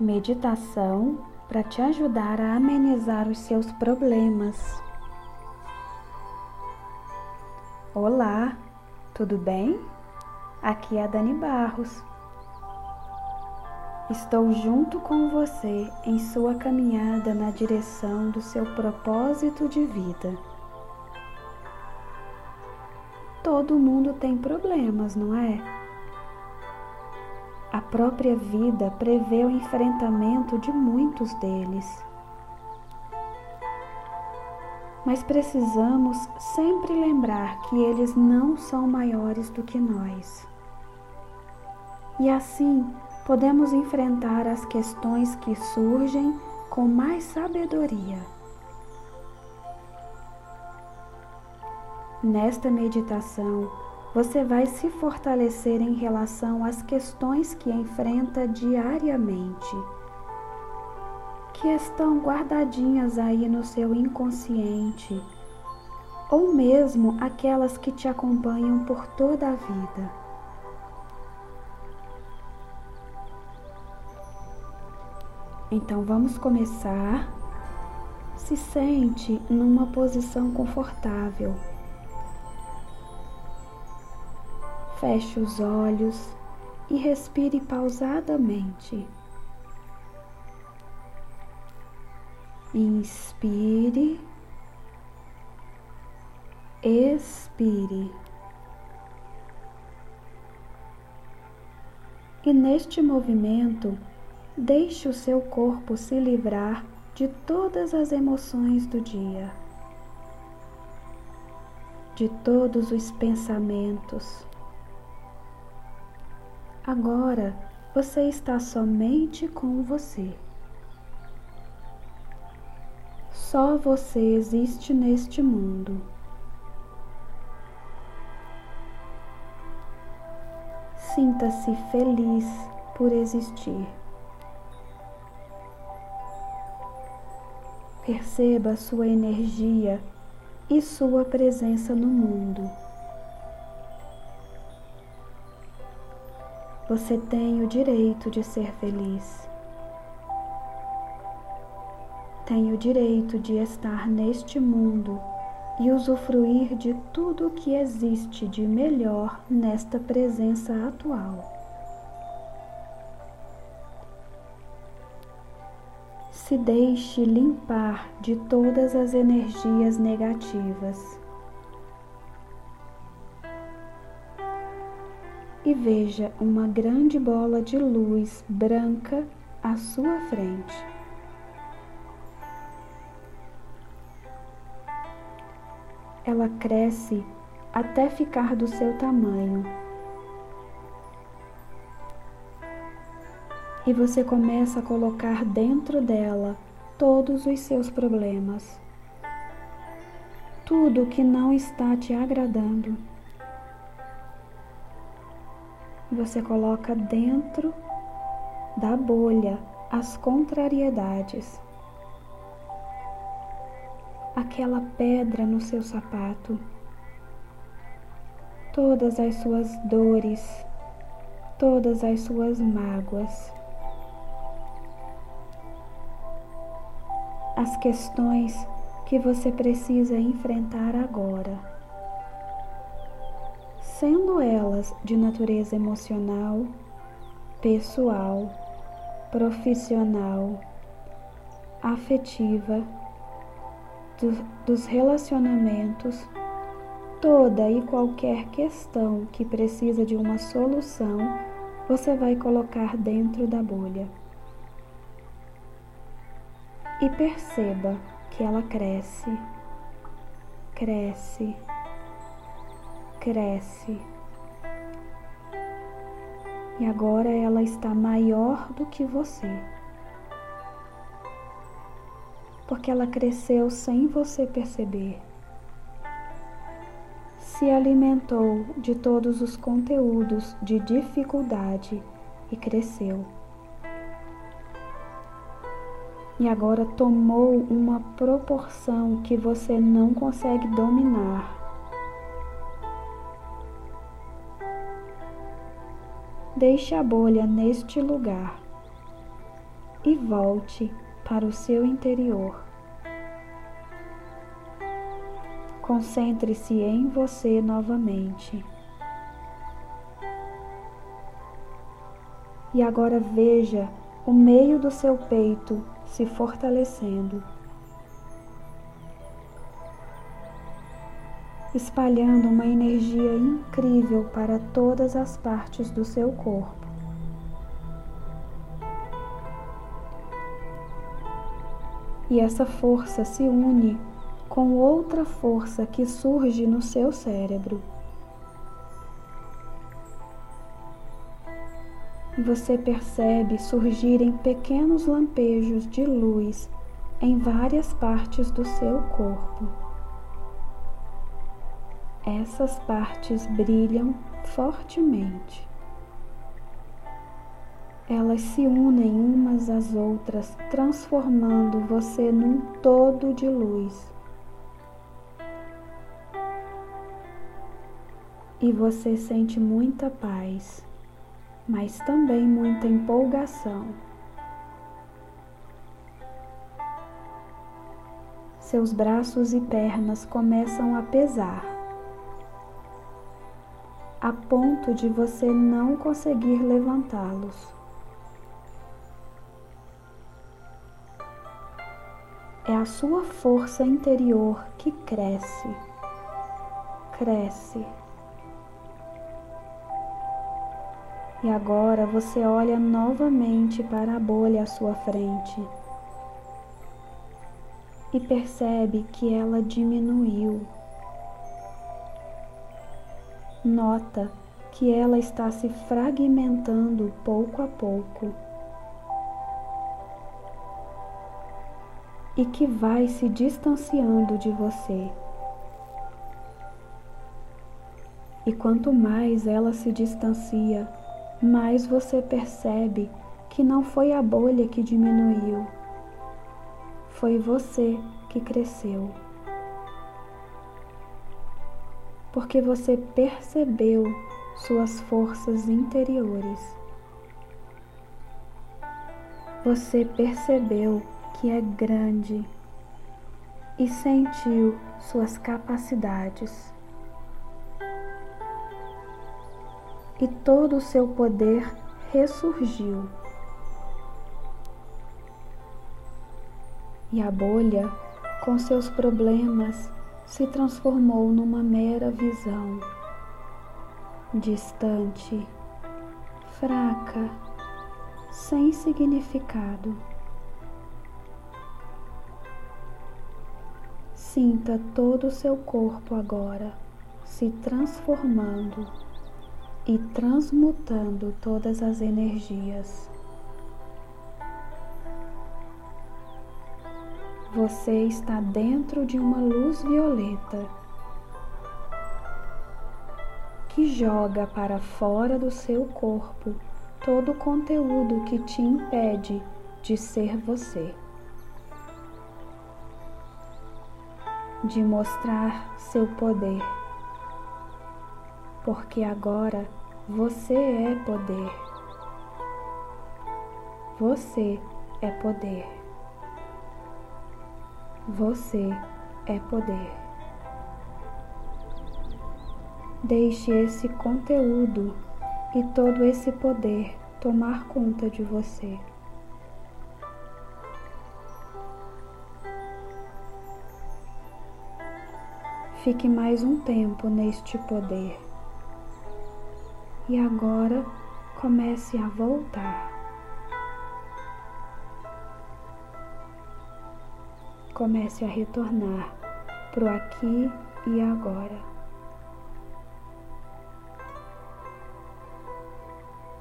meditação para te ajudar a amenizar os seus problemas. Olá, tudo bem? Aqui é a Dani Barros. Estou junto com você em sua caminhada na direção do seu propósito de vida. Todo mundo tem problemas, não é? A própria vida prevê o enfrentamento de muitos deles. Mas precisamos sempre lembrar que eles não são maiores do que nós. E assim podemos enfrentar as questões que surgem com mais sabedoria. Nesta meditação, você vai se fortalecer em relação às questões que enfrenta diariamente, que estão guardadinhas aí no seu inconsciente, ou mesmo aquelas que te acompanham por toda a vida. Então vamos começar. Se sente numa posição confortável Feche os olhos e respire pausadamente. Inspire, expire. E neste movimento, deixe o seu corpo se livrar de todas as emoções do dia, de todos os pensamentos Agora você está somente com você. Só você existe neste mundo. Sinta-se feliz por existir. Perceba sua energia e sua presença no mundo. Você tem o direito de ser feliz. Tem o direito de estar neste mundo e usufruir de tudo o que existe de melhor nesta presença atual. Se deixe limpar de todas as energias negativas. E veja uma grande bola de luz branca à sua frente. Ela cresce até ficar do seu tamanho. E você começa a colocar dentro dela todos os seus problemas. Tudo que não está te agradando você coloca dentro da bolha as contrariedades. Aquela pedra no seu sapato, todas as suas dores, todas as suas mágoas, as questões que você precisa enfrentar agora sendo elas de natureza emocional, pessoal, profissional, afetiva, do, dos relacionamentos, toda e qualquer questão que precisa de uma solução, você vai colocar dentro da bolha. E perceba que ela cresce, cresce, cresce. E agora ela está maior do que você. Porque ela cresceu sem você perceber. Se alimentou de todos os conteúdos de dificuldade e cresceu. E agora tomou uma proporção que você não consegue dominar Deixe a bolha neste lugar. e volte para o seu interior. Concentre-se em você novamente. E agora veja o meio do seu peito se fortalecendo, espalhando uma energia incrível para todas as partes do seu corpo. E essa força se une com outra força que surge no seu cérebro. Você percebe surgirem pequenos lampejos de luz em várias partes do seu corpo. Essas partes brilham fortemente. Elas se unem umas às outras, transformando você num todo de luz. e você sente muita paz, mas também muita empolgação. Seus braços e pernas começam a pesar, a ponto de você não conseguir levantá-los. É a sua força interior que cresce, cresce E agora você olha novamente para a bolha à sua frente e percebe que ela diminuiu. Nota que ela está se fragmentando pouco a pouco e que vai se distanciando de você. E quanto mais ela se distancia, mais você percebe que não foi a bolha que diminuiu, foi você que cresceu. Porque você percebeu suas forças interiores. Você percebeu que é grande e sentiu suas capacidades. e todo o seu poder ressurgiu. E a bolha, com seus problemas, se transformou numa mera visão, distante, fraca, sem significado. Sinta todo o seu corpo agora se transformando e transmutando todas as energias. Você está dentro de uma luz violeta que joga para fora do seu corpo todo o conteúdo que te impede de ser você, de mostrar seu poder, porque agora você é poder. Você é poder. Você é poder. Deixe esse conteúdo e todo esse poder tomar conta de você. Fique mais um tempo neste poder e agora comece a voltar. Comece a retornar para o aqui e agora.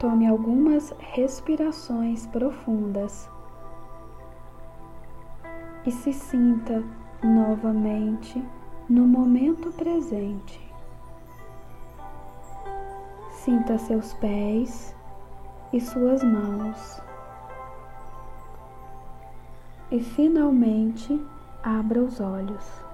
Tome algumas respirações profundas e se sinta novamente no momento presente. Sinta seus pés e suas mãos. E finalmente abra os olhos.